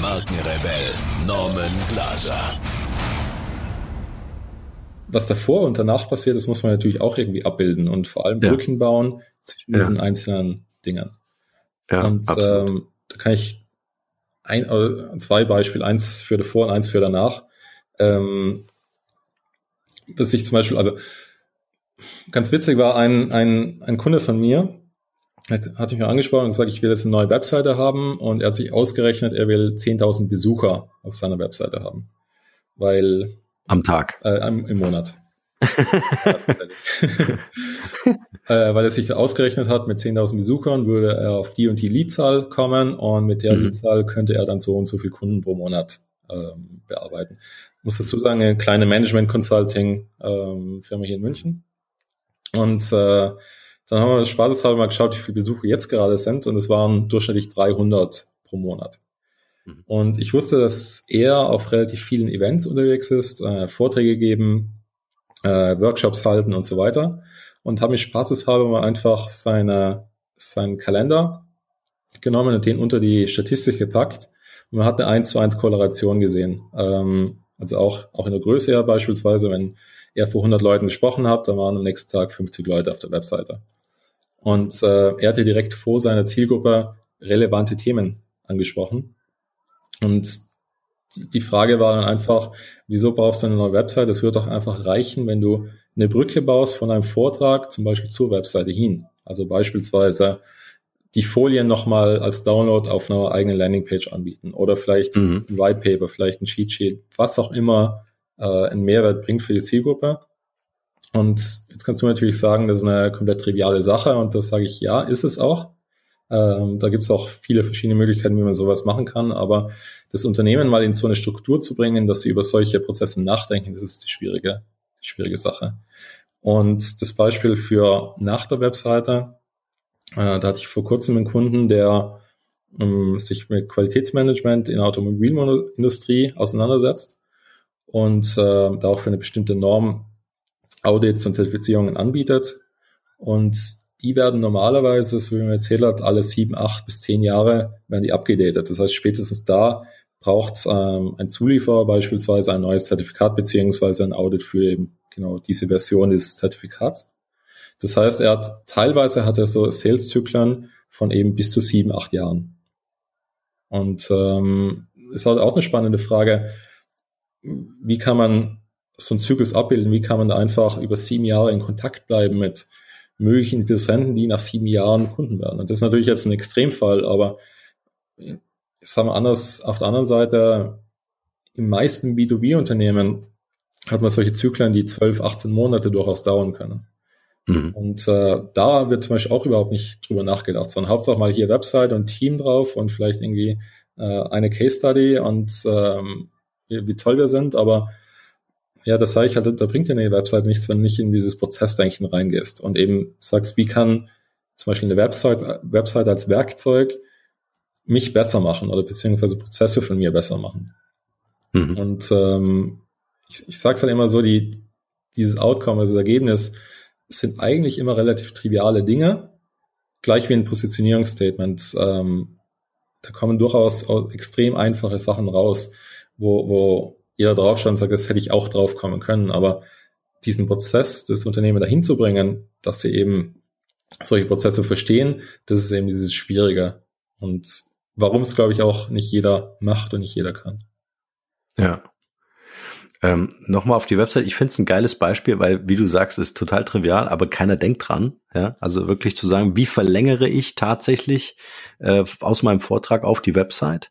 Markenrebell Norman Glaser. Was davor und danach passiert ist, muss man natürlich auch irgendwie abbilden und vor allem ja. Brücken bauen zwischen diesen ja. einzelnen Dingen. Ja, und ähm, da kann ich ein, äh, zwei Beispiele, eins für davor und eins für danach. Ähm, dass ich zum Beispiel, also ganz witzig war ein, ein, ein Kunde von mir, hat mich angesprochen und gesagt, ich will jetzt eine neue Webseite haben und er hat sich ausgerechnet, er will 10.000 Besucher auf seiner Webseite haben. Weil. Am Tag. Äh, im Monat. äh, weil er sich ausgerechnet hat, mit 10.000 Besuchern würde er auf die und die Leadzahl kommen und mit der mhm. Leadzahl könnte er dann so und so viele Kunden pro Monat ähm, bearbeiten. Ich muss dazu sagen, eine kleine Management-Consulting-Firma ähm, hier in München. Und äh, dann haben wir spaßeshalber mal geschaut, wie viele Besuche jetzt gerade sind und es waren durchschnittlich 300 pro Monat. Mhm. Und ich wusste, dass er auf relativ vielen Events unterwegs ist, äh, Vorträge geben, äh, Workshops halten und so weiter. Und habe mich spaßeshalber mal einfach seine, seinen Kalender genommen und den unter die Statistik gepackt. Und man hat eine 1 zu 1 Korrelation gesehen. Ähm, also auch, auch in der Größe ja beispielsweise, wenn er vor 100 Leuten gesprochen hat, dann waren am nächsten Tag 50 Leute auf der Webseite. Und äh, er hatte direkt vor seiner Zielgruppe relevante Themen angesprochen. Und die Frage war dann einfach, wieso brauchst du eine neue Website? Es wird doch einfach reichen, wenn du eine Brücke baust von einem Vortrag zum Beispiel zur Webseite hin. Also beispielsweise die Folien nochmal als Download auf einer eigenen Landingpage anbieten oder vielleicht mhm. ein White Paper, vielleicht ein Cheat Sheet, was auch immer äh, einen Mehrwert bringt für die Zielgruppe. Und jetzt kannst du natürlich sagen, das ist eine komplett triviale Sache und das sage ich, ja, ist es auch. Ähm, da gibt es auch viele verschiedene Möglichkeiten, wie man sowas machen kann, aber das Unternehmen mal in so eine Struktur zu bringen, dass sie über solche Prozesse nachdenken, das ist die schwierige, die schwierige Sache. Und das Beispiel für nach der Webseite, äh, da hatte ich vor kurzem einen Kunden, der ähm, sich mit Qualitätsmanagement in der Automobilindustrie auseinandersetzt und äh, da auch für eine bestimmte Norm Audits und Zertifizierungen anbietet. Und die werden normalerweise, so wie man erzählt hat, alle sieben, acht bis zehn Jahre werden die abgedatet. Das heißt, spätestens da braucht ähm, ein Zulieferer beispielsweise ein neues Zertifikat beziehungsweise ein Audit für eben genau diese Version des Zertifikats. Das heißt, er hat teilweise hat er so Sales-Zyklen von eben bis zu sieben, acht Jahren. Und ähm, ist halt auch eine spannende Frage, wie kann man so einen Zyklus abbilden? Wie kann man da einfach über sieben Jahre in Kontakt bleiben mit möglichen Interessenten, die nach sieben Jahren Kunden werden? Und das ist natürlich jetzt ein Extremfall, aber sagen wir anders, auf der anderen Seite, im meisten B2B-Unternehmen hat man solche Zyklen, die 12, 18 Monate durchaus dauern können. Mhm. Und äh, da wird zum Beispiel auch überhaupt nicht drüber nachgedacht, sondern Hauptsache mal hier Website und Team drauf und vielleicht irgendwie äh, eine Case Study und ähm, wie, toll wir sind, aber ja, das sage ich halt, da bringt dir eine Website nichts, wenn du nicht in dieses Prozessdenken reingehst und eben sagst, wie kann zum Beispiel eine Website, Website als Werkzeug mich besser machen oder beziehungsweise Prozesse von mir besser machen. Mhm. Und ähm, ich, ich sage es halt immer so, die, dieses Outcome, also das Ergebnis, sind eigentlich immer relativ triviale Dinge, gleich wie ein Positionierungsstatement. Ähm, da kommen durchaus extrem einfache Sachen raus, wo, wo jeder draufschaut und sagt, das hätte ich auch drauf kommen können. Aber diesen Prozess, das Unternehmen dahin zu bringen, dass sie eben solche Prozesse verstehen, das ist eben dieses Schwierige. Und warum es, glaube ich, auch nicht jeder macht und nicht jeder kann. Ja. Ähm, Nochmal auf die Website. Ich finde es ein geiles Beispiel, weil, wie du sagst, ist total trivial, aber keiner denkt dran. Ja, also wirklich zu sagen, wie verlängere ich tatsächlich äh, aus meinem Vortrag auf die Website?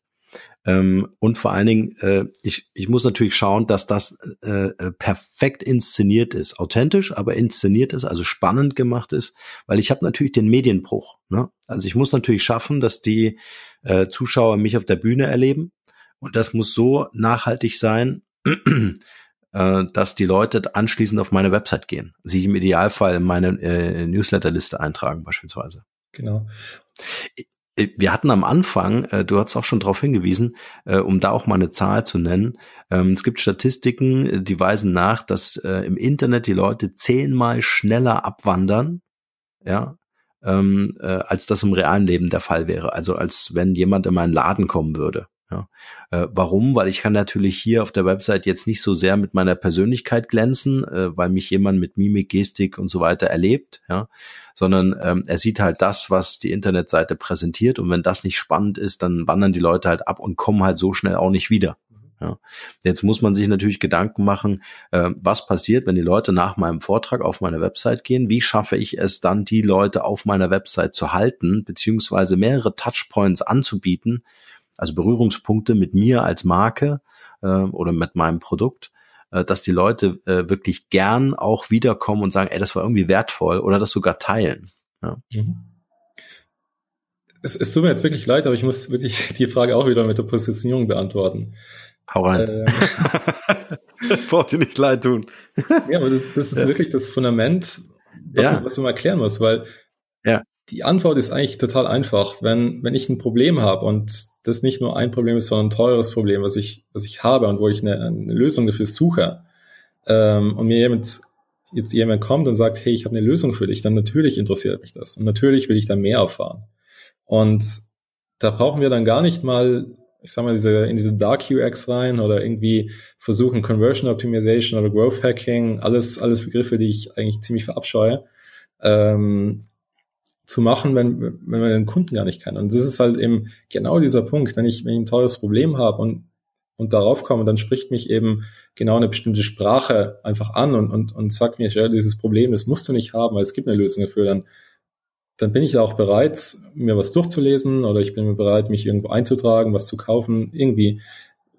Ähm, und vor allen Dingen, äh, ich, ich muss natürlich schauen, dass das äh, äh, perfekt inszeniert ist, authentisch, aber inszeniert ist, also spannend gemacht ist, weil ich habe natürlich den Medienbruch. Ne? Also ich muss natürlich schaffen, dass die äh, Zuschauer mich auf der Bühne erleben Und das muss so nachhaltig sein, äh, dass die Leute anschließend auf meine Website gehen, sich im Idealfall in meine äh, Newsletterliste eintragen beispielsweise. Genau. Äh, wir hatten am Anfang, äh, du hast auch schon darauf hingewiesen, äh, um da auch mal eine Zahl zu nennen, ähm, es gibt Statistiken, die weisen nach, dass im Internet die Leute zehnmal schneller abwandern, ja, ähm, äh, als das im realen Leben der Fall wäre. Also als wenn jemand in meinen Laden kommen würde. Ja. Äh, warum? Weil ich kann natürlich hier auf der Website jetzt nicht so sehr mit meiner Persönlichkeit glänzen, äh, weil mich jemand mit Mimik, Gestik und so weiter erlebt, ja, sondern ähm, er sieht halt das, was die Internetseite präsentiert und wenn das nicht spannend ist, dann wandern die Leute halt ab und kommen halt so schnell auch nicht wieder. Ja. Jetzt muss man sich natürlich Gedanken machen, äh, was passiert, wenn die Leute nach meinem Vortrag auf meine Website gehen? Wie schaffe ich es dann, die Leute auf meiner Website zu halten, beziehungsweise mehrere Touchpoints anzubieten, also Berührungspunkte mit mir als Marke äh, oder mit meinem Produkt, äh, dass die Leute äh, wirklich gern auch wiederkommen und sagen, ey, das war irgendwie wertvoll oder das sogar teilen. Ja. Mhm. Es, es tut mir jetzt wirklich leid, aber ich muss wirklich die Frage auch wieder mit der Positionierung beantworten. Hau rein. Ähm, Braucht dir nicht leid tun. ja, aber das, das ist ja. wirklich das Fundament, was, ja. man, was man erklären muss, weil ja. Die Antwort ist eigentlich total einfach. Wenn, wenn ich ein Problem habe und das nicht nur ein Problem ist, sondern ein teures Problem, was ich, was ich habe und wo ich eine, eine Lösung dafür suche, ähm, und mir jemand, jetzt jemand kommt und sagt, hey, ich habe eine Lösung für dich, dann natürlich interessiert mich das. Und natürlich will ich da mehr erfahren. Und da brauchen wir dann gar nicht mal, ich sag mal, diese, in diese Dark UX rein oder irgendwie versuchen Conversion Optimization oder Growth Hacking, alles, alles Begriffe, die ich eigentlich ziemlich verabscheue. Ähm, zu machen, wenn, wenn man den Kunden gar nicht kann. Und das ist halt eben genau dieser Punkt, wenn ich, wenn ich ein teures Problem habe und, und darauf komme, dann spricht mich eben genau eine bestimmte Sprache einfach an und, und, und sagt mir, ja, dieses Problem, das musst du nicht haben, weil es gibt eine Lösung dafür, dann, dann bin ich auch bereit, mir was durchzulesen oder ich bin bereit, mich irgendwo einzutragen, was zu kaufen, irgendwie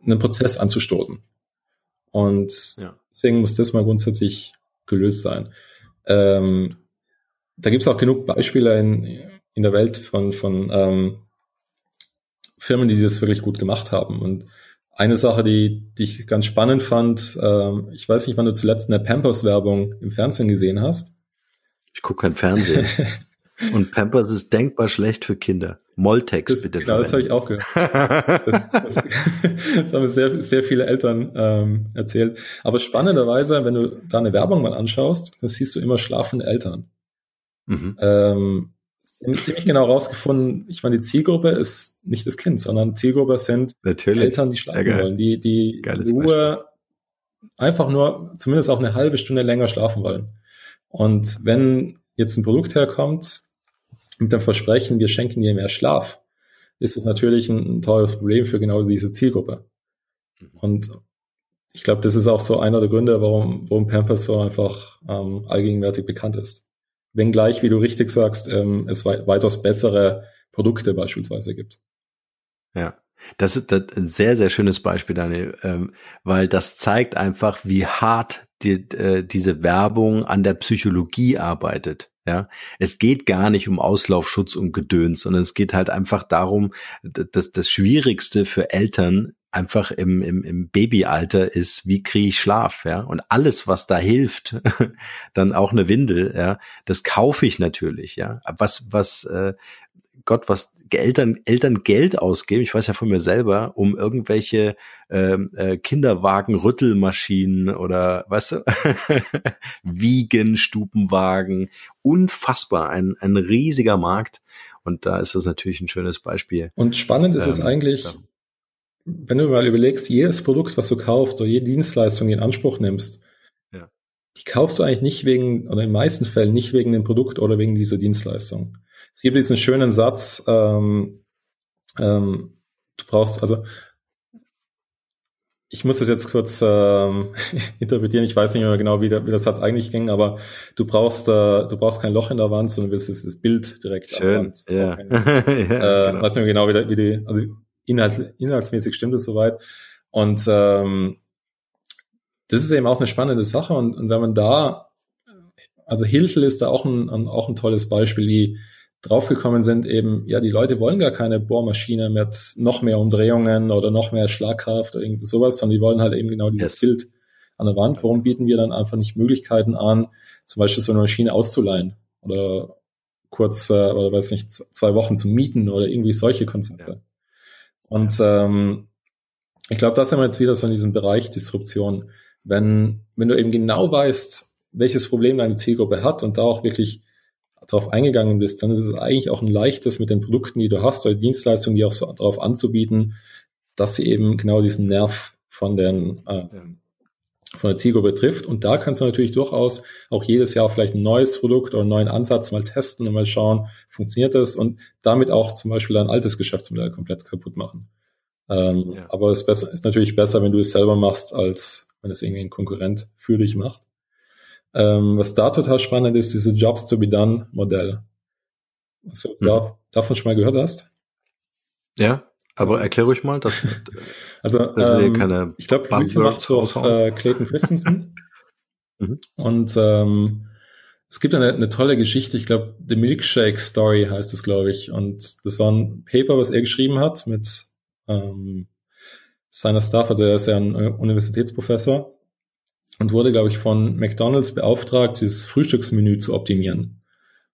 einen Prozess anzustoßen. Und ja. deswegen muss das mal grundsätzlich gelöst sein. Ähm, da gibt es auch genug Beispiele in, in der Welt von, von ähm, Firmen, die das wirklich gut gemacht haben. Und eine Sache, die, die ich ganz spannend fand, ähm, ich weiß nicht, wann du zuletzt eine Pampers-Werbung im Fernsehen gesehen hast. Ich gucke kein Fernsehen. Und Pampers ist denkbar schlecht für Kinder. Moltex das, bitte. Genau, das habe ich auch gehört. Das, das, das haben sehr, sehr viele Eltern ähm, erzählt. Aber spannenderweise, wenn du da eine Werbung mal anschaust, dann siehst du immer schlafende Eltern. Mhm. Ähm, ziemlich genau rausgefunden, ich meine, die Zielgruppe ist nicht das Kind, sondern Zielgruppe sind Natürlich. Eltern, die schlafen wollen, die, die Ruhe einfach nur zumindest auch eine halbe Stunde länger schlafen wollen. Und wenn jetzt ein Produkt herkommt mit dem Versprechen, wir schenken dir mehr Schlaf, ist das natürlich ein, ein teures Problem für genau diese Zielgruppe. Mhm. Und ich glaube, das ist auch so einer der Gründe, warum, warum Pampers so einfach ähm, allgegenwärtig bekannt ist wenngleich, wie du richtig sagst, ähm, es weitaus bessere Produkte beispielsweise gibt. Ja. Das ist, das ist ein sehr, sehr schönes Beispiel, Daniel, ähm, weil das zeigt einfach, wie hart die, äh, diese Werbung an der Psychologie arbeitet. Ja, es geht gar nicht um Auslaufschutz und Gedöns, sondern es geht halt einfach darum, dass das Schwierigste für Eltern einfach im, im, im Babyalter ist, wie kriege ich Schlaf, ja? Und alles, was da hilft, dann auch eine Windel, ja, das kaufe ich natürlich, ja. Was, was, äh, Gott, was Eltern, Eltern Geld ausgeben, ich weiß ja von mir selber, um irgendwelche ähm, äh, Kinderwagen, Rüttelmaschinen oder weißt du, Wiegen, Stubenwagen, unfassbar, ein, ein riesiger Markt. Und da ist das natürlich ein schönes Beispiel. Und spannend ist ähm, es eigentlich, wenn du mal überlegst, jedes Produkt, was du kaufst oder jede Dienstleistung in Anspruch nimmst, ja. die kaufst du eigentlich nicht wegen, oder in den meisten Fällen nicht wegen dem Produkt oder wegen dieser Dienstleistung. Es gibt diesen schönen Satz, ähm, ähm, du brauchst, also ich muss das jetzt kurz ähm, interpretieren. Ich weiß nicht mehr genau, wie der, wie der Satz eigentlich ging, aber du brauchst, äh, du brauchst kein Loch in der Wand, sondern willst das, das Bild direkt Schön, ja. ja äh, genau. Weiß nicht mehr genau, wie, der, wie die, also Inhalt, inhaltsmäßig stimmt es soweit. Und ähm, das ist eben auch eine spannende Sache. Und, und wenn man da, also Hilfe ist da auch ein, ein, auch ein tolles Beispiel, wie draufgekommen sind, eben, ja, die Leute wollen gar keine Bohrmaschine mit noch mehr Umdrehungen oder noch mehr Schlagkraft oder irgendwie sowas, sondern die wollen halt eben genau dieses yes. Bild an der Wand. Warum bieten wir dann einfach nicht Möglichkeiten an, zum Beispiel so eine Maschine auszuleihen oder kurz, äh, oder weiß nicht, zwei Wochen zu mieten oder irgendwie solche Konzepte. Ja. Und ähm, ich glaube, da sind wir jetzt wieder so in diesem Bereich Disruption. Wenn, wenn du eben genau weißt, welches Problem deine Zielgruppe hat und da auch wirklich darauf eingegangen bist, dann ist es eigentlich auch ein leichtes mit den Produkten, die du hast oder Dienstleistungen, die auch so darauf anzubieten, dass sie eben genau diesen Nerv von den äh, von der Zielgruppe trifft. Und da kannst du natürlich durchaus auch jedes Jahr vielleicht ein neues Produkt oder einen neuen Ansatz mal testen und mal schauen, funktioniert das und damit auch zum Beispiel ein altes Geschäftsmodell komplett kaputt machen. Ähm, ja. Aber es ist, ist natürlich besser, wenn du es selber machst, als wenn es irgendwie ein Konkurrent für dich macht. Ähm, was da total spannend ist, dieses Jobs to be done Modell. Also, mhm. da, davon schon mal gehört hast? Ja, aber erklär ruhig mal, dass, also, dass ähm, keine ich glaube, macht so äh, Clayton Christensen. mhm. Und ähm, es gibt eine, eine tolle Geschichte, ich glaube, The Milkshake Story heißt es, glaube ich. Und das war ein Paper, was er geschrieben hat mit ähm, seiner Staff, also er ist ja ein äh, Universitätsprofessor und wurde, glaube ich, von McDonald's beauftragt, dieses Frühstücksmenü zu optimieren.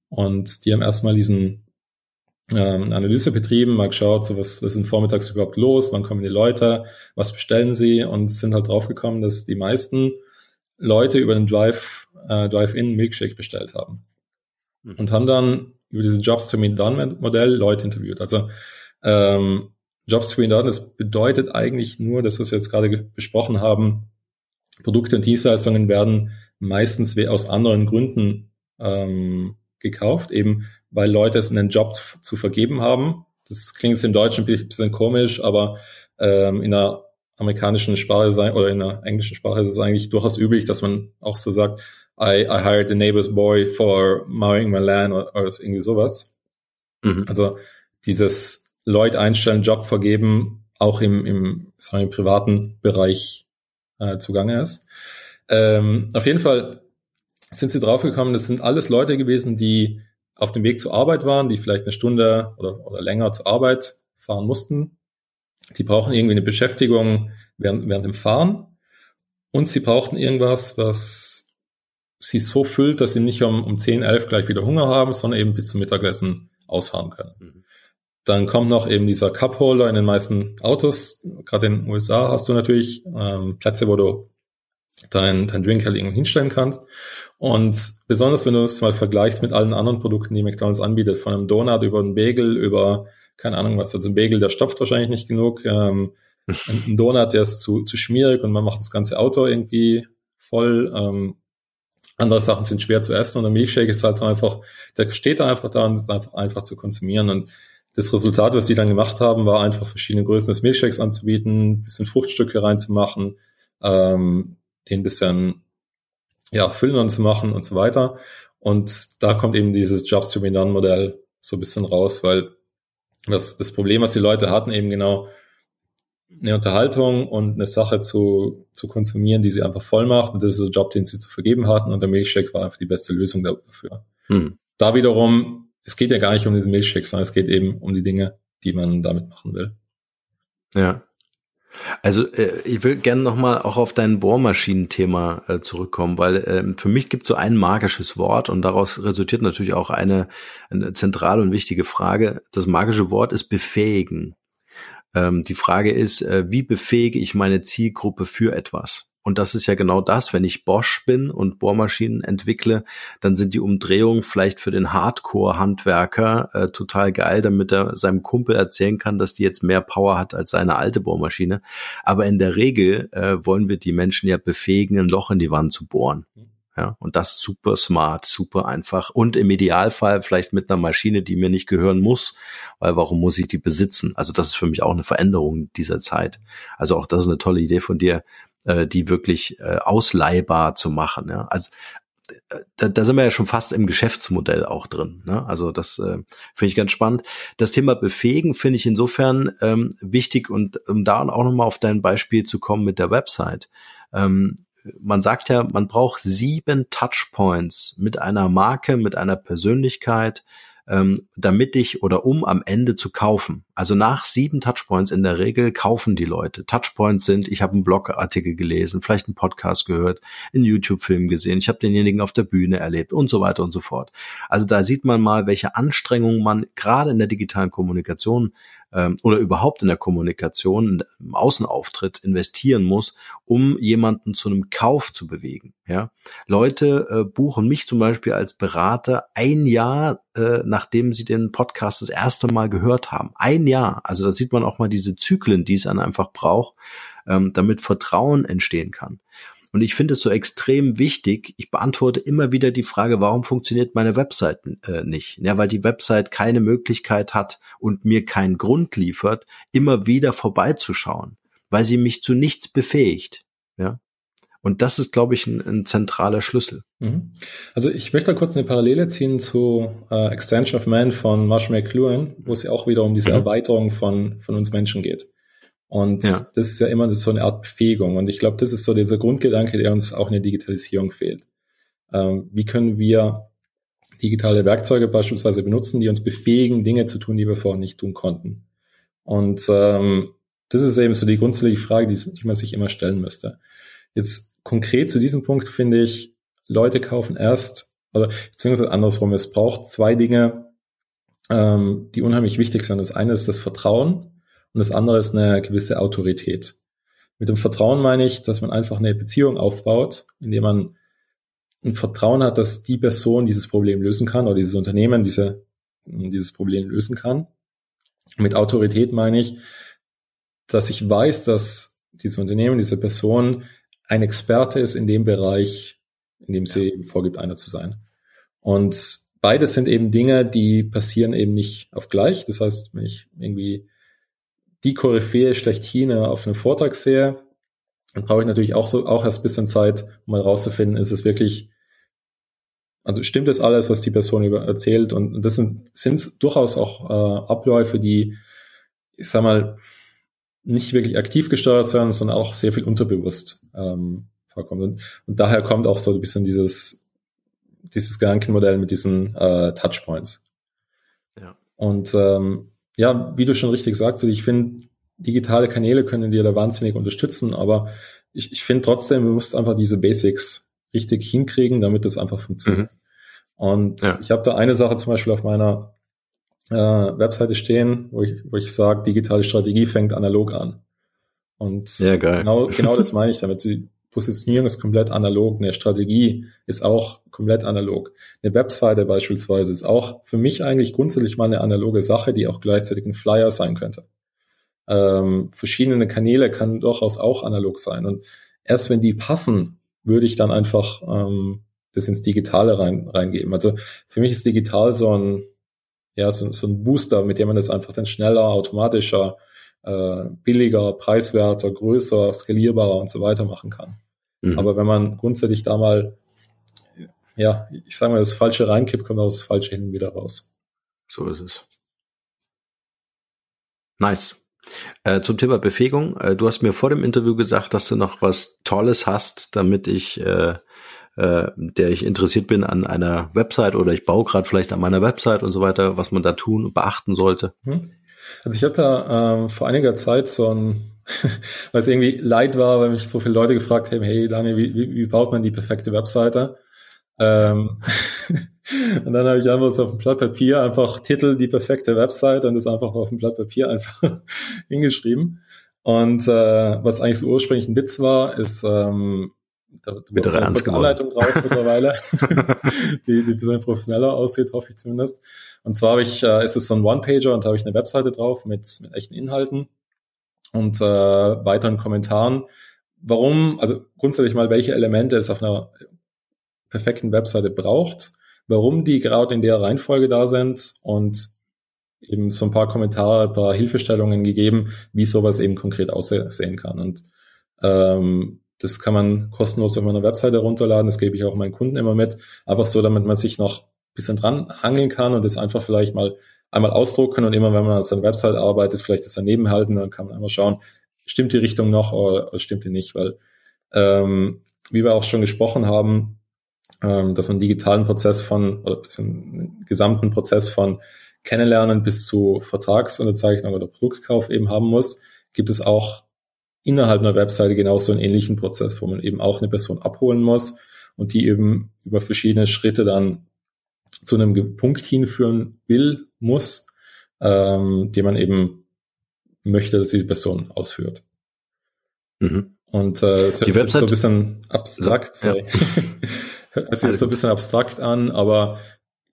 Und die haben erstmal diesen ähm, Analyse betrieben, mal geschaut, so was, was ist vormittags überhaupt los, wann kommen die Leute, was bestellen sie und sind halt draufgekommen, dass die meisten Leute über den Drive, äh, Drive-In Milkshake bestellt haben. Mhm. Und haben dann über dieses Jobs to be done Modell Leute interviewt. Also ähm, Jobs to be done, das bedeutet eigentlich nur das, was wir jetzt gerade besprochen haben, Produkte und Dienstleistungen werden meistens aus anderen Gründen ähm, gekauft, eben weil Leute es einen Job zu, vergeben haben. Das klingt jetzt im Deutschen ein bisschen komisch, aber ähm, in der amerikanischen Sprache sein, oder in der englischen Sprache ist es eigentlich durchaus üblich, dass man auch so sagt, I, I hired the neighbor's boy for mowing my land oder, oder irgendwie sowas. Mhm. Also dieses Leute einstellen, Job vergeben, auch im, im, sagen wir, privaten Bereich äh, zugange ist. Ähm, auf jeden Fall sind sie draufgekommen, das sind alles Leute gewesen, die auf dem Weg zur Arbeit waren, die vielleicht eine Stunde oder, oder länger zur Arbeit fahren mussten. Die brauchen irgendwie eine Beschäftigung während, während dem Fahren. Und sie brauchten irgendwas, was sie so füllt, dass sie nicht um, um 10, 11 gleich wieder Hunger haben, sondern eben bis zum Mittagessen ausfahren können. Mhm. Dann kommt noch eben dieser Cup-Holder in den meisten Autos. Gerade in den USA hast du natürlich ähm, Plätze, wo du dein, dein Drink halt irgendwo hinstellen kannst. Und besonders wenn du es mal vergleichst mit allen anderen Produkten, die McDonald's anbietet, von einem Donut über einen Bagel, über keine Ahnung was, also ein Bagel, der stopft wahrscheinlich nicht genug, ähm, ein Donut, der ist zu, zu schmierig und man macht das ganze Auto irgendwie voll. Ähm, andere Sachen sind schwer zu essen und ein Milkshake ist halt so einfach, der steht da einfach da und ist einfach einfach zu konsumieren und das Resultat, was die dann gemacht haben, war einfach verschiedene Größen des Milchshakes anzubieten, bisschen Fruchtstücke reinzumachen, ähm, den bisschen ja, füllender zu machen und so weiter. Und da kommt eben dieses Jobs to be done Modell so ein bisschen raus, weil das, das Problem, was die Leute hatten, eben genau eine Unterhaltung und eine Sache zu, zu konsumieren, die sie einfach voll macht. Und das ist der Job, den sie zu vergeben hatten. Und der Milchshake war einfach die beste Lösung dafür. Hm. Da wiederum es geht ja gar nicht um diesen Milchshake, sondern es geht eben um die Dinge, die man damit machen will. Ja. Also äh, ich will gerne nochmal auch auf dein Bohrmaschinenthema äh, zurückkommen, weil äh, für mich gibt es so ein magisches Wort und daraus resultiert natürlich auch eine, eine zentrale und wichtige Frage. Das magische Wort ist befähigen. Ähm, die Frage ist, äh, wie befähige ich meine Zielgruppe für etwas? Und das ist ja genau das, wenn ich Bosch bin und Bohrmaschinen entwickle, dann sind die Umdrehungen vielleicht für den Hardcore-Handwerker äh, total geil, damit er seinem Kumpel erzählen kann, dass die jetzt mehr Power hat als seine alte Bohrmaschine. Aber in der Regel äh, wollen wir die Menschen ja befähigen, ein Loch in die Wand zu bohren. Ja, und das super smart, super einfach und im Idealfall vielleicht mit einer Maschine, die mir nicht gehören muss, weil warum muss ich die besitzen? Also das ist für mich auch eine Veränderung dieser Zeit. Also auch das ist eine tolle Idee von dir, äh, die wirklich äh, ausleihbar zu machen. Ja? Also äh, da, da sind wir ja schon fast im Geschäftsmodell auch drin. Ne? Also das äh, finde ich ganz spannend. Das Thema Befähigen finde ich insofern ähm, wichtig und um da auch nochmal auf dein Beispiel zu kommen mit der Website. Ähm, man sagt ja, man braucht sieben Touchpoints mit einer Marke, mit einer Persönlichkeit, ähm, damit ich oder um am Ende zu kaufen. Also nach sieben Touchpoints in der Regel kaufen die Leute. Touchpoints sind, ich habe einen Blogartikel gelesen, vielleicht einen Podcast gehört, einen YouTube-Film gesehen, ich habe denjenigen auf der Bühne erlebt und so weiter und so fort. Also da sieht man mal, welche Anstrengungen man gerade in der digitalen Kommunikation ähm, oder überhaupt in der Kommunikation, im Außenauftritt investieren muss, um jemanden zu einem Kauf zu bewegen. Ja, Leute äh, buchen mich zum Beispiel als Berater ein Jahr, äh, nachdem sie den Podcast das erste Mal gehört haben. Ein Jahr. Also da sieht man auch mal diese Zyklen, die es dann einfach braucht, ähm, damit Vertrauen entstehen kann. Und ich finde es so extrem wichtig. Ich beantworte immer wieder die Frage, warum funktioniert meine Website äh, nicht? Ja, weil die Website keine Möglichkeit hat und mir keinen Grund liefert, immer wieder vorbeizuschauen, weil sie mich zu nichts befähigt. Ja. Und das ist, glaube ich, ein, ein zentraler Schlüssel. Mhm. Also ich möchte da kurz eine Parallele ziehen zu äh, Extension of Man von Marshall McLuhan, wo es ja auch wieder um diese mhm. Erweiterung von, von uns Menschen geht. Und ja. das ist ja immer so eine Art Befähigung. Und ich glaube, das ist so dieser Grundgedanke, der uns auch in der Digitalisierung fehlt. Ähm, wie können wir digitale Werkzeuge beispielsweise benutzen, die uns befähigen, Dinge zu tun, die wir vorher nicht tun konnten? Und ähm, das ist eben so die grundsätzliche Frage, die, die man sich immer stellen müsste. Jetzt konkret zu diesem Punkt finde ich, Leute kaufen erst, oder beziehungsweise andersrum, es braucht zwei Dinge, ähm, die unheimlich wichtig sind. Das eine ist das Vertrauen und das andere ist eine gewisse Autorität. Mit dem Vertrauen meine ich, dass man einfach eine Beziehung aufbaut, indem man ein Vertrauen hat, dass die Person dieses Problem lösen kann oder dieses Unternehmen diese, dieses Problem lösen kann. Mit Autorität meine ich, dass ich weiß, dass dieses Unternehmen, diese Person ein Experte ist in dem Bereich, in dem sie vorgibt, einer zu sein. Und beides sind eben Dinge, die passieren eben nicht auf gleich. Das heißt, wenn ich irgendwie die Koryphäe schlechthin auf einem Vortrag sehe, dann brauche ich natürlich auch so, auch erst ein bisschen Zeit, um mal rauszufinden, ist es wirklich, also stimmt das alles, was die Person über erzählt? Und das sind, sind durchaus auch äh, Abläufe, die, ich sag mal, nicht wirklich aktiv gesteuert werden, sondern auch sehr viel unterbewusst ähm, vorkommt. Und, und daher kommt auch so ein bisschen dieses, dieses Gedankenmodell mit diesen äh, Touchpoints. Ja. Und ähm, ja, wie du schon richtig sagst, ich finde, digitale Kanäle können dir da wahnsinnig unterstützen, aber ich, ich finde trotzdem, du musst einfach diese Basics richtig hinkriegen, damit das einfach funktioniert. Mhm. Und ja. ich habe da eine Sache zum Beispiel auf meiner äh, Webseite stehen, wo ich, wo ich sage, digitale Strategie fängt analog an. Und ja, genau, genau das meine ich damit. Die Positionierung ist komplett analog, eine Strategie ist auch komplett analog. Eine Webseite beispielsweise ist auch für mich eigentlich grundsätzlich mal eine analoge Sache, die auch gleichzeitig ein Flyer sein könnte. Ähm, verschiedene Kanäle kann durchaus auch analog sein. Und erst wenn die passen, würde ich dann einfach ähm, das ins Digitale rein, reingeben. Also für mich ist digital so ein, ja, so, so ein Booster, mit dem man das einfach dann schneller, automatischer, äh, billiger, preiswerter, größer, skalierbarer und so weiter machen kann. Mhm. Aber wenn man grundsätzlich da mal, ja, ich sage mal, das Falsche reinkippt, kommt auch das Falsche hin wieder raus. So ist es. Nice. Äh, zum Thema Befähigung. Äh, du hast mir vor dem Interview gesagt, dass du noch was Tolles hast, damit ich, äh, äh, der ich interessiert bin an einer Website oder ich baue gerade vielleicht an meiner Website und so weiter, was man da tun und beachten sollte. Hm. Also ich habe da ähm, vor einiger Zeit so ein weil es irgendwie leid war, weil mich so viele Leute gefragt haben, hey Daniel, wie, wie, wie baut man die perfekte Webseite? Ähm, und dann habe ich einfach so auf dem Blatt Papier einfach Titel die perfekte Webseite und das einfach auf dem Blatt Papier einfach hingeschrieben. Und äh, was eigentlich so ursprünglich ein Witz war, ist ähm, da, da Bitte eine Anleitung raus mittlerweile, die, die ein bisschen professioneller aussieht, hoffe ich zumindest. Und zwar habe ich, äh, ist es so ein One-Pager und da habe ich eine Webseite drauf mit, mit echten Inhalten und äh, weiteren Kommentaren. Warum, also grundsätzlich mal, welche Elemente es auf einer perfekten Webseite braucht, warum die gerade in der Reihenfolge da sind und eben so ein paar Kommentare, ein paar Hilfestellungen gegeben, wie sowas eben konkret aussehen kann. Und ähm, das kann man kostenlos auf meiner Webseite runterladen, das gebe ich auch meinen Kunden immer mit, einfach so, damit man sich noch ein bisschen dran hangeln kann und das einfach vielleicht mal einmal ausdrucken und immer, wenn man an seiner Website arbeitet, vielleicht das daneben halten, dann kann man einmal schauen, stimmt die Richtung noch oder, stimmt die nicht, weil ähm, wie wir auch schon gesprochen haben, ähm, dass man digitalen Prozess von, oder einen gesamten Prozess von Kennenlernen bis zu Vertragsunterzeichnung oder Produktkauf eben haben muss, gibt es auch innerhalb einer Webseite genauso einen ähnlichen Prozess, wo man eben auch eine Person abholen muss und die eben über verschiedene Schritte dann zu einem Punkt hinführen will, muss, ähm, den man eben möchte, dass die Person ausführt. Mhm. Und äh, es hört sich so ein bisschen abstrakt, sorry. Ja. hört sich jetzt so ein bisschen abstrakt an, aber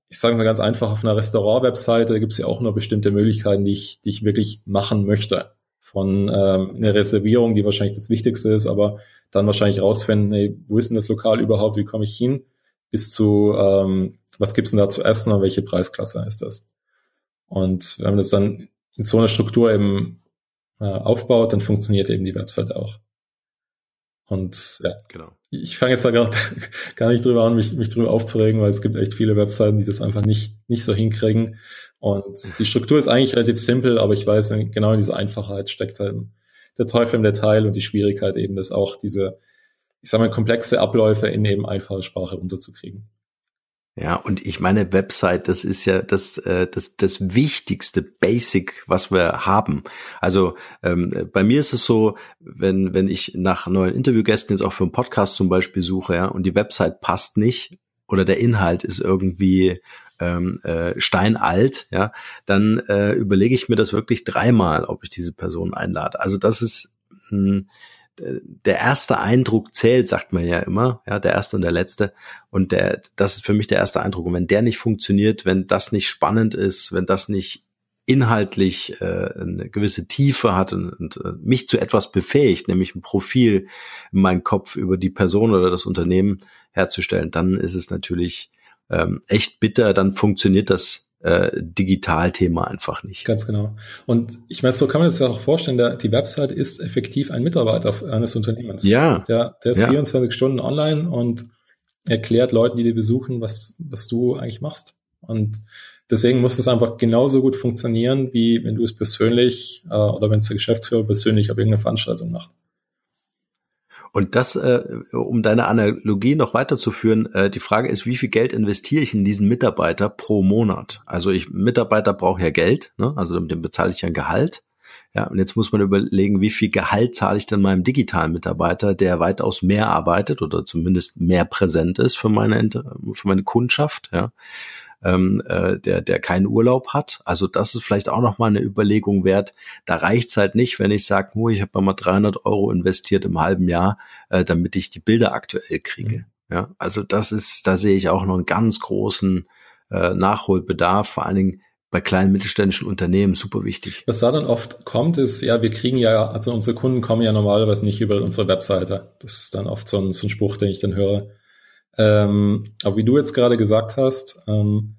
ich sage mal ganz einfach, auf einer Restaurant-Webseite gibt es ja auch nur bestimmte Möglichkeiten, die ich, die ich wirklich machen möchte. Von ähm, einer Reservierung, die wahrscheinlich das Wichtigste ist, aber dann wahrscheinlich rausfinden, hey, wo ist denn das Lokal überhaupt, wie komme ich hin, bis zu, ähm, was gibt's denn da zu essen und welche Preisklasse ist das. Und wenn man das dann in so einer Struktur eben äh, aufbaut, dann funktioniert eben die Website auch. Und ja, genau. Ich fange jetzt da gar, gar nicht drüber an, mich, mich drüber aufzuregen, weil es gibt echt viele Webseiten, die das einfach nicht, nicht so hinkriegen. Und die Struktur ist eigentlich relativ simpel, aber ich weiß, genau in dieser Einfachheit steckt halt der Teufel im Detail und die Schwierigkeit eben, das auch diese, ich sag mal, komplexe Abläufe in eben einfache Sprache runterzukriegen. Ja, und ich meine, Website, das ist ja das, äh, das, das wichtigste Basic, was wir haben. Also ähm, bei mir ist es so, wenn, wenn ich nach neuen Interviewgästen jetzt auch für einen Podcast zum Beispiel suche, ja, und die Website passt nicht oder der Inhalt ist irgendwie ähm, äh, steinalt, ja, dann äh, überlege ich mir das wirklich dreimal, ob ich diese Person einlade. Also das ist mh, hm, der erste Eindruck zählt, sagt man ja immer, ja, der erste und der letzte. Und der, das ist für mich der erste Eindruck. Und wenn der nicht funktioniert, wenn das nicht spannend ist, wenn das nicht inhaltlich äh, eine gewisse Tiefe hat und, und äh, mich zu etwas befähigt, nämlich ein Profil in meinem Kopf über die Person oder das Unternehmen herzustellen, dann ist es natürlich ähm, echt bitter, dann funktioniert das äh, Digitalthema einfach nicht. Ganz genau. Und ich meine, so kann man es ja auch vorstellen, der, die Website ist effektiv ein Mitarbeiter eines Unternehmens. Ja. Der, der ist ja. 24 Stunden online und erklärt Leuten, die dir besuchen, was, was du eigentlich machst. Und deswegen muss das einfach genauso gut funktionieren, wie wenn du es persönlich äh, oder wenn es der Geschäftsführer persönlich auf irgendeine Veranstaltung macht. Und das, äh, um deine Analogie noch weiterzuführen, äh, die Frage ist, wie viel Geld investiere ich in diesen Mitarbeiter pro Monat? Also ich, Mitarbeiter brauche ja Geld, ne? also mit dem bezahle ich ja ein Gehalt. Ja, und jetzt muss man überlegen, wie viel Gehalt zahle ich denn meinem digitalen Mitarbeiter, der weitaus mehr arbeitet oder zumindest mehr präsent ist für meine, für meine Kundschaft, ja ähm, äh, der, der keinen Urlaub hat. Also das ist vielleicht auch nochmal eine Überlegung wert. Da reicht's halt nicht, wenn ich sage, oh, ich habe mal 300 Euro investiert im halben Jahr, äh, damit ich die Bilder aktuell kriege. Mhm. Ja, also das ist, da sehe ich auch noch einen ganz großen äh, Nachholbedarf, vor allen Dingen bei kleinen mittelständischen Unternehmen super wichtig. Was da dann oft kommt, ist, ja, wir kriegen ja, also unsere Kunden kommen ja normalerweise nicht über unsere Webseite. Das ist dann oft so ein, so ein Spruch, den ich dann höre. Ähm, aber wie du jetzt gerade gesagt hast, ähm,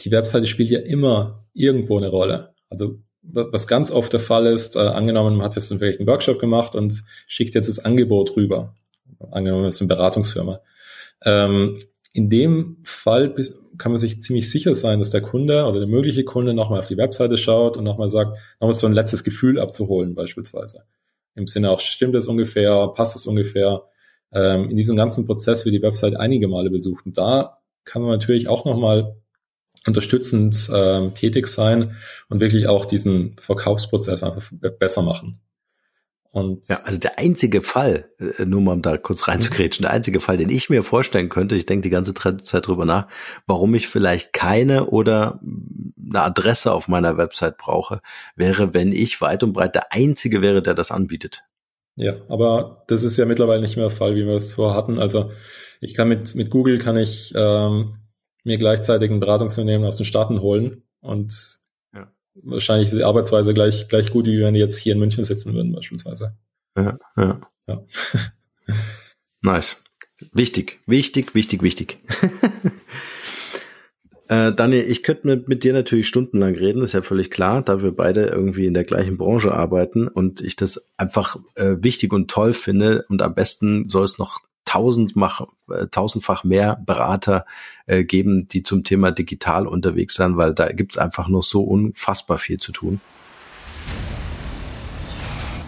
die Webseite spielt ja immer irgendwo eine Rolle. Also was ganz oft der Fall ist, äh, angenommen, man hat jetzt vielleicht einen Workshop gemacht und schickt jetzt das Angebot rüber. Angenommen, es ist eine Beratungsfirma. Ähm, in dem Fall kann man sich ziemlich sicher sein, dass der Kunde oder der mögliche Kunde nochmal auf die Webseite schaut und nochmal sagt, nochmal so ein letztes Gefühl abzuholen beispielsweise. Im Sinne auch, stimmt es ungefähr, passt es ungefähr? Ähm, in diesem ganzen Prozess wird die Website einige Male besucht. Und da kann man natürlich auch nochmal unterstützend ähm, tätig sein und wirklich auch diesen Verkaufsprozess einfach besser machen. Und ja, also der einzige Fall, äh, nur mal um da kurz reinzugrätschen, der einzige Fall, den ich mir vorstellen könnte, ich denke die ganze Zeit drüber nach, warum ich vielleicht keine oder eine Adresse auf meiner Website brauche, wäre, wenn ich weit und breit der Einzige wäre, der das anbietet. Ja, aber das ist ja mittlerweile nicht mehr der Fall, wie wir es vorher hatten. Also ich kann mit, mit Google kann ich ähm, mir gleichzeitig ein Beratungsunternehmen aus den Staaten holen und ja. wahrscheinlich ist die Arbeitsweise gleich, gleich gut, wie wenn die jetzt hier in München sitzen würden, beispielsweise. Ja, ja. ja. nice. Wichtig, wichtig, wichtig, wichtig. Äh, Daniel, ich könnte mit, mit dir natürlich stundenlang reden, ist ja völlig klar, da wir beide irgendwie in der gleichen Branche arbeiten und ich das einfach äh, wichtig und toll finde und am besten soll es noch tausendfach, äh, tausendfach mehr Berater äh, geben, die zum Thema digital unterwegs sind, weil da gibt's einfach noch so unfassbar viel zu tun.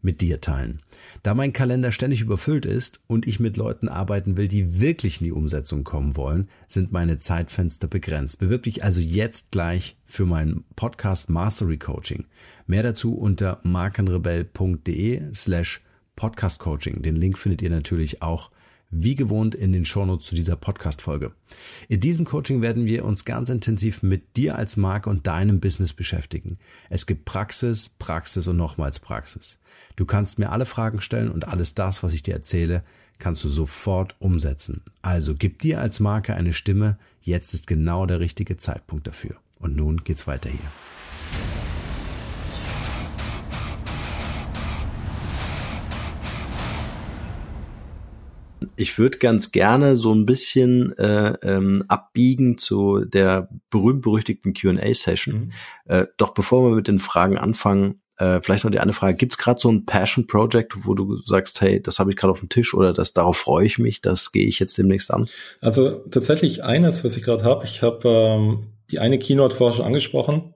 mit dir teilen. Da mein Kalender ständig überfüllt ist und ich mit Leuten arbeiten will, die wirklich in die Umsetzung kommen wollen, sind meine Zeitfenster begrenzt. Bewirb dich also jetzt gleich für mein Podcast Mastery Coaching. Mehr dazu unter markenrebell.de slash Podcast Coaching. Den Link findet ihr natürlich auch wie gewohnt in den Shownotes zu dieser Podcast-Folge. In diesem Coaching werden wir uns ganz intensiv mit dir als Marke und deinem Business beschäftigen. Es gibt Praxis, Praxis und nochmals Praxis. Du kannst mir alle Fragen stellen und alles das, was ich dir erzähle, kannst du sofort umsetzen. Also gib dir als Marke eine Stimme. Jetzt ist genau der richtige Zeitpunkt dafür. Und nun geht's weiter hier. ich würde ganz gerne so ein bisschen äh, ähm, abbiegen zu der berühmt-berüchtigten Q&A-Session. Mhm. Äh, doch bevor wir mit den Fragen anfangen, äh, vielleicht noch die eine Frage. Gibt es gerade so ein Passion-Project, wo du sagst, hey, das habe ich gerade auf dem Tisch oder das darauf freue ich mich, das gehe ich jetzt demnächst an? Also tatsächlich eines, was ich gerade habe. Ich habe ähm, die eine Keynote vorher schon angesprochen.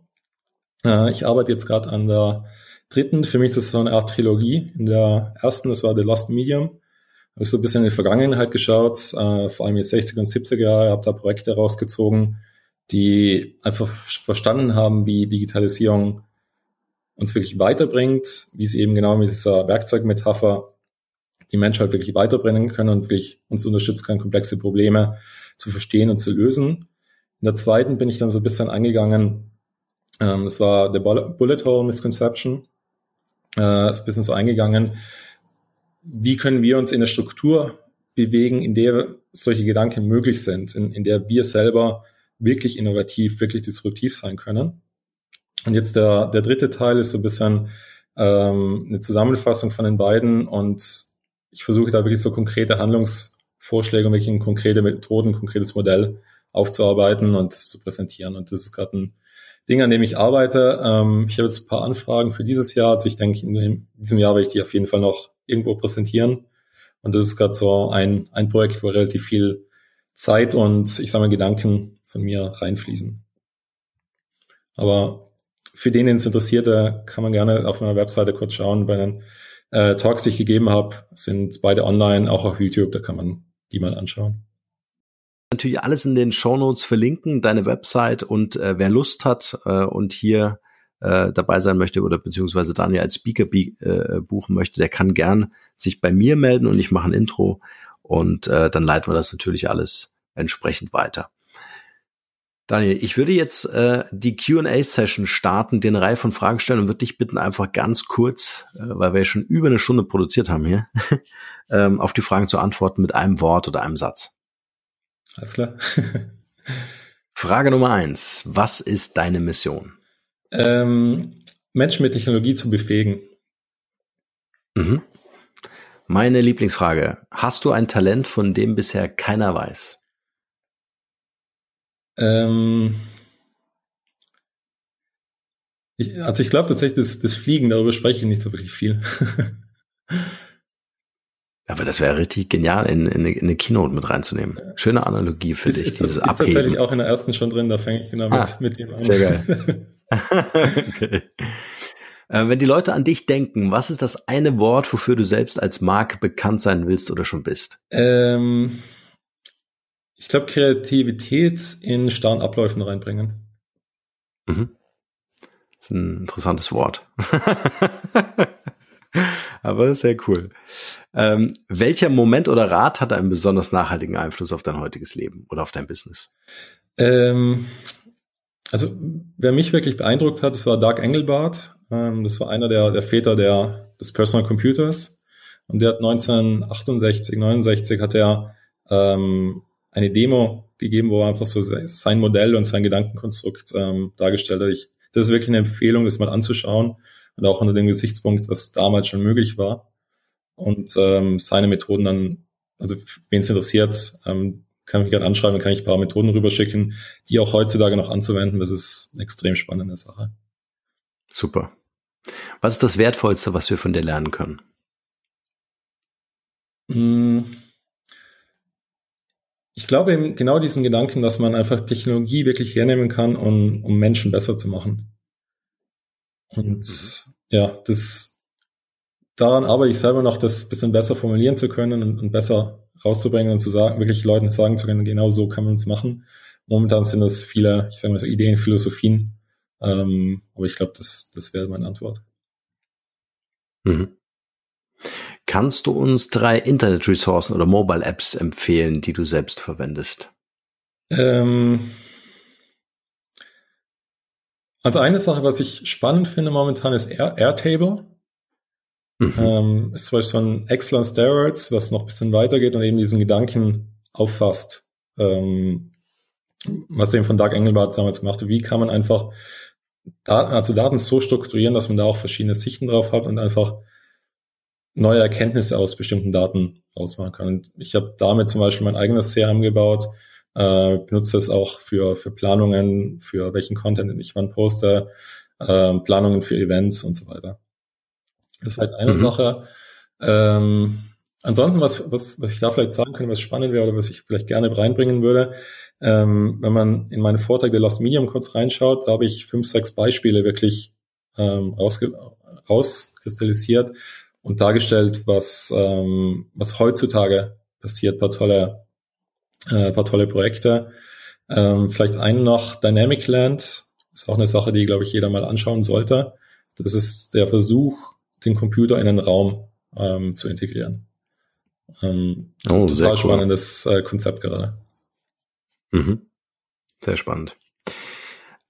Äh, ich arbeite jetzt gerade an der dritten. Für mich ist das so eine Art Trilogie. In der ersten, das war The Lost Medium habe ich so ein bisschen in die Vergangenheit geschaut, äh, vor allem jetzt 60er und 70er Jahre, habe da Projekte rausgezogen, die einfach verstanden haben, wie Digitalisierung uns wirklich weiterbringt, wie sie eben genau mit dieser Werkzeugmetapher die Menschheit wirklich weiterbringen können und wirklich uns unterstützen können, komplexe Probleme zu verstehen und zu lösen. In der zweiten bin ich dann so ein bisschen eingegangen, ähm, das war der Bullet Hole Misconception, äh, ist ein bisschen so eingegangen, wie können wir uns in der Struktur bewegen, in der solche Gedanken möglich sind, in, in der wir selber wirklich innovativ, wirklich disruptiv sein können. Und jetzt der, der dritte Teil ist so ein bisschen ähm, eine Zusammenfassung von den beiden und ich versuche da wirklich so konkrete Handlungsvorschläge und wirklich konkrete Methoden, konkretes Modell aufzuarbeiten und das zu präsentieren. Und das ist gerade ein Ding, an dem ich arbeite. Ähm, ich habe jetzt ein paar Anfragen für dieses Jahr. Also ich denke, in diesem Jahr werde ich die auf jeden Fall noch irgendwo präsentieren. Und das ist gerade so ein, ein Projekt, wo relativ viel Zeit und ich sage mal Gedanken von mir reinfließen. Aber für den, den es interessiert, kann man gerne auf meiner Webseite kurz schauen. Bei den äh, Talks, die ich gegeben habe, sind beide online, auch auf YouTube, da kann man die mal anschauen. Natürlich alles in den Show Notes verlinken, deine Website und äh, wer Lust hat äh, und hier äh, dabei sein möchte oder beziehungsweise Daniel als Speaker äh, buchen möchte, der kann gern sich bei mir melden und ich mache ein Intro und äh, dann leiten wir das natürlich alles entsprechend weiter. Daniel, ich würde jetzt äh, die Q&A-Session starten, eine Reihe von Fragen stellen und würde dich bitten, einfach ganz kurz, äh, weil wir ja schon über eine Stunde produziert haben hier, ähm, auf die Fragen zu antworten mit einem Wort oder einem Satz. Alles klar. Frage Nummer eins. Was ist deine Mission? ähm, Menschen mit Technologie zu befähigen. Mhm. Meine Lieblingsfrage. Hast du ein Talent, von dem bisher keiner weiß? Ähm, ich, also ich glaube tatsächlich, das, das Fliegen, darüber spreche ich nicht so wirklich viel. Aber das wäre richtig genial, in, in, in, eine Keynote mit reinzunehmen. Schöne Analogie für ist, dich, ist, dieses ist Abheben. tatsächlich auch in der ersten schon drin, da fange ich genau ah, mit, mit dem an. Sehr geil. okay. Äh, wenn die Leute an dich denken, was ist das eine Wort, wofür du selbst als Marke bekannt sein willst oder schon bist? Ähm, ich glaube, Kreativität in starren Abläufen reinbringen. Mhm. Das ist ein interessantes Wort. Aber sehr cool. Ähm, welcher Moment oder Rat hat einen besonders nachhaltigen Einfluss auf dein heutiges Leben oder auf dein Business? Ähm, also wer mich wirklich beeindruckt hat, das war Doug Engelbart. Ähm, das war einer der, der Väter der, des Personal Computers. Und der hat 1968, 69 hat er ähm, eine Demo gegeben, wo er einfach so sein Modell und sein Gedankenkonstrukt ähm, dargestellt hat. Ich, das ist wirklich eine Empfehlung, das mal anzuschauen und auch unter dem Gesichtspunkt, was damals schon möglich war. Und ähm, seine Methoden dann, also wen es interessiert, ähm, kann mich gerne anschreiben, kann ich ein paar Methoden rüberschicken, die auch heutzutage noch anzuwenden. Das ist eine extrem spannende Sache. Super. Was ist das Wertvollste, was wir von dir lernen können? Hm. Ich glaube eben genau diesen Gedanken, dass man einfach Technologie wirklich hernehmen kann, um, um Menschen besser zu machen. Und mhm. ja, das daran arbeite ich selber noch, das bisschen besser formulieren zu können und, und besser rauszubringen und zu sagen, wirklich Leuten sagen zu können, genau so kann man es machen. Momentan sind das viele, ich sage mal so Ideen, Philosophien, ähm, aber ich glaube, das, das wäre meine Antwort. Mhm. Kannst du uns drei Internet-Ressourcen oder Mobile-Apps empfehlen, die du selbst verwendest? Ähm, also eine Sache, was ich spannend finde momentan, ist Air Airtable. Mhm. Ähm, ist zum Beispiel so ein Excel on Steroids, was noch ein bisschen weitergeht und eben diesen Gedanken auffasst, ähm, was eben von Doug Engelbart damals gemacht hat. Wie kann man einfach Daten, also Daten so strukturieren, dass man da auch verschiedene Sichten drauf hat und einfach neue Erkenntnisse aus bestimmten Daten rausmachen kann. Und ich habe damit zum Beispiel mein eigenes CRM gebaut, äh, benutze es auch für, für Planungen, für welchen Content ich wann poste, äh, Planungen für Events und so weiter. Das war halt eine mhm. Sache. Ähm, ansonsten, was, was, was ich da vielleicht sagen könnte, was spannend wäre oder was ich vielleicht gerne reinbringen würde, ähm, wenn man in meine Vorträge Lost Medium kurz reinschaut, da habe ich fünf, sechs Beispiele wirklich ähm, rausge rauskristallisiert und dargestellt, was, ähm, was heutzutage passiert, paar tolle, äh, paar tolle Projekte. Ähm, vielleicht einen noch, Dynamic Land, ist auch eine Sache, die, glaube ich, jeder mal anschauen sollte. Das ist der Versuch, den Computer in den Raum ähm, zu integrieren. Ähm, oh, total cool. spannendes äh, Konzept gerade. Mhm. Sehr spannend.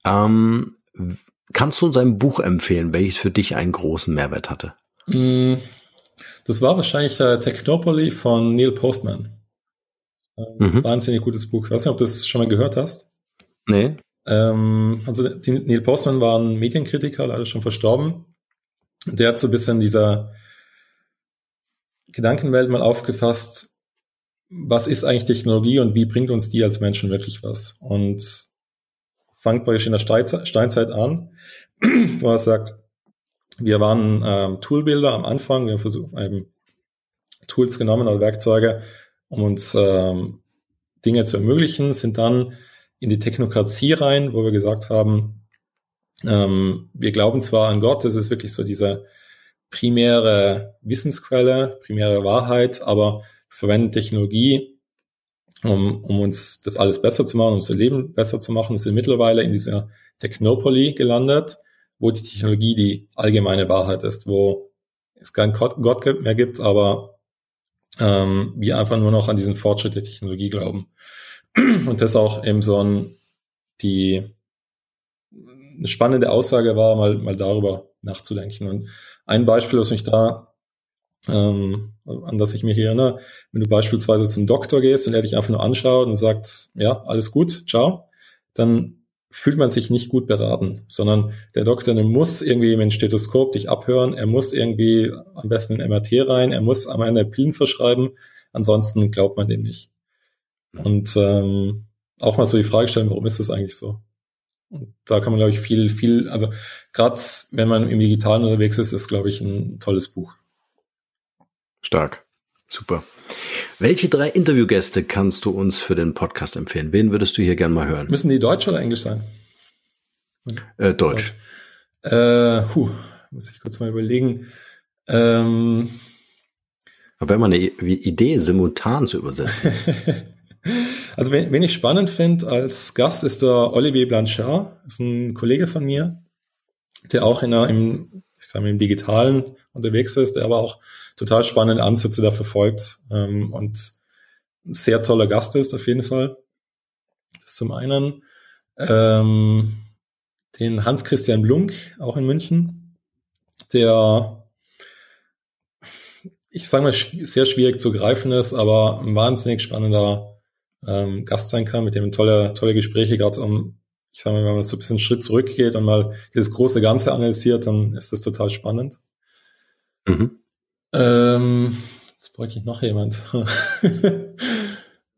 Ähm, kannst du uns ein Buch empfehlen, welches für dich einen großen Mehrwert hatte? Mm, das war wahrscheinlich äh, Technopoly von Neil Postman. Ähm, mhm. Wahnsinnig gutes Buch. Ich weiß nicht, ob du das schon mal gehört hast. Nee. Ähm, also Neil Postman war ein Medienkritiker, leider schon verstorben. Der hat so ein bisschen dieser Gedankenwelt mal aufgefasst, was ist eigentlich Technologie und wie bringt uns die als Menschen wirklich was? Und fangt praktisch in der Steinzeit an, wo er sagt, wir waren ähm, Toolbilder am Anfang, wir haben versucht, eben Tools genommen oder Werkzeuge, um uns ähm, Dinge zu ermöglichen, sind dann in die Technokratie rein, wo wir gesagt haben, ähm, wir glauben zwar an Gott, das ist wirklich so diese primäre Wissensquelle, primäre Wahrheit, aber verwenden Technologie, um, um uns das alles besser zu machen, um unser Leben besser zu machen. Wir sind mittlerweile in dieser Technopoly gelandet, wo die Technologie die allgemeine Wahrheit ist, wo es keinen Gott mehr gibt, aber ähm, wir einfach nur noch an diesen Fortschritt der Technologie glauben. Und das auch eben so ein, die eine spannende Aussage war, mal, mal darüber nachzudenken. Und ein Beispiel, was mich da, ähm, an das ich mich erinnere, wenn du beispielsweise zum Doktor gehst und er dich einfach nur anschaut und sagt, ja, alles gut, ciao, dann fühlt man sich nicht gut beraten, sondern der Doktor muss irgendwie mit dem Stethoskop dich abhören, er muss irgendwie am besten in MRT rein, er muss am Ende Pillen verschreiben, ansonsten glaubt man dem nicht. Und ähm, auch mal so die Frage stellen, warum ist das eigentlich so? Und da kann man, glaube ich, viel, viel, also gerade wenn man im Digitalen unterwegs ist, ist, glaube ich, ein tolles Buch. Stark. Super. Welche drei Interviewgäste kannst du uns für den Podcast empfehlen? Wen würdest du hier gern mal hören? Müssen die Deutsch oder Englisch sein? Äh, Deutsch. Deutsch. Äh, huh, muss ich kurz mal überlegen. Ähm, Aber wenn man eine Idee simultan zu übersetzen. Also wen, wen ich spannend finde als Gast ist der Olivier Blanchard, ist ein Kollege von mir, der auch in der, im, ich sage mal, im Digitalen unterwegs ist, der aber auch total spannende Ansätze da verfolgt ähm, und ein sehr toller Gast ist auf jeden Fall. Das zum einen. Ähm, den Hans-Christian Blunk, auch in München, der ich sage mal, sehr schwierig zu greifen ist, aber ein wahnsinnig spannender ähm, Gast sein kann, mit dem tolle, tolle Gespräche, gerade um, ich sage mal, wenn man so ein bisschen einen Schritt zurückgeht und mal dieses große Ganze analysiert, dann ist das total spannend. Mhm. Ähm, jetzt bräuchte ich noch jemand.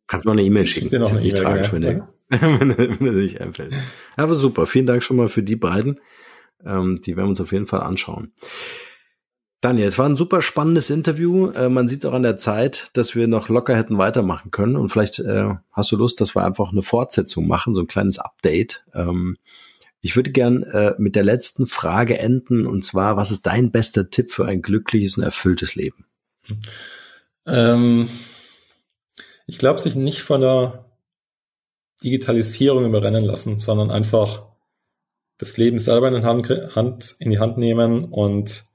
Kannst du mal eine E-Mail schicken. Dir noch eine E-Mail, wenn, wenn, wenn er sich einfällt. Aber super, vielen Dank schon mal für die beiden. Ähm, die werden wir uns auf jeden Fall anschauen. Daniel, es war ein super spannendes Interview. Äh, man sieht es auch an der Zeit, dass wir noch locker hätten weitermachen können. Und vielleicht äh, hast du Lust, dass wir einfach eine Fortsetzung machen, so ein kleines Update. Ähm, ich würde gern äh, mit der letzten Frage enden. Und zwar, was ist dein bester Tipp für ein glückliches und erfülltes Leben? Ähm, ich glaube, sich nicht von der Digitalisierung überrennen lassen, sondern einfach das Leben selber in, Hand, Hand, in die Hand nehmen und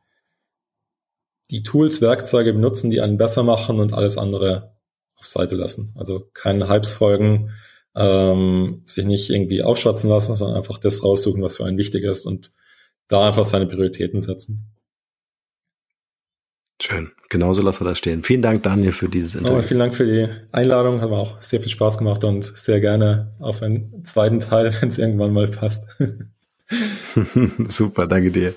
die Tools, Werkzeuge benutzen, die einen besser machen und alles andere auf Seite lassen. Also keinen Hypes folgen, ähm, sich nicht irgendwie aufschwatzen lassen, sondern einfach das raussuchen, was für einen wichtig ist und da einfach seine Prioritäten setzen. Schön. Genauso lassen wir das stehen. Vielen Dank, Daniel, für dieses Interview. Oh, vielen Dank für die Einladung. Hat mir auch sehr viel Spaß gemacht und sehr gerne auf einen zweiten Teil, wenn es irgendwann mal passt. Super, danke dir.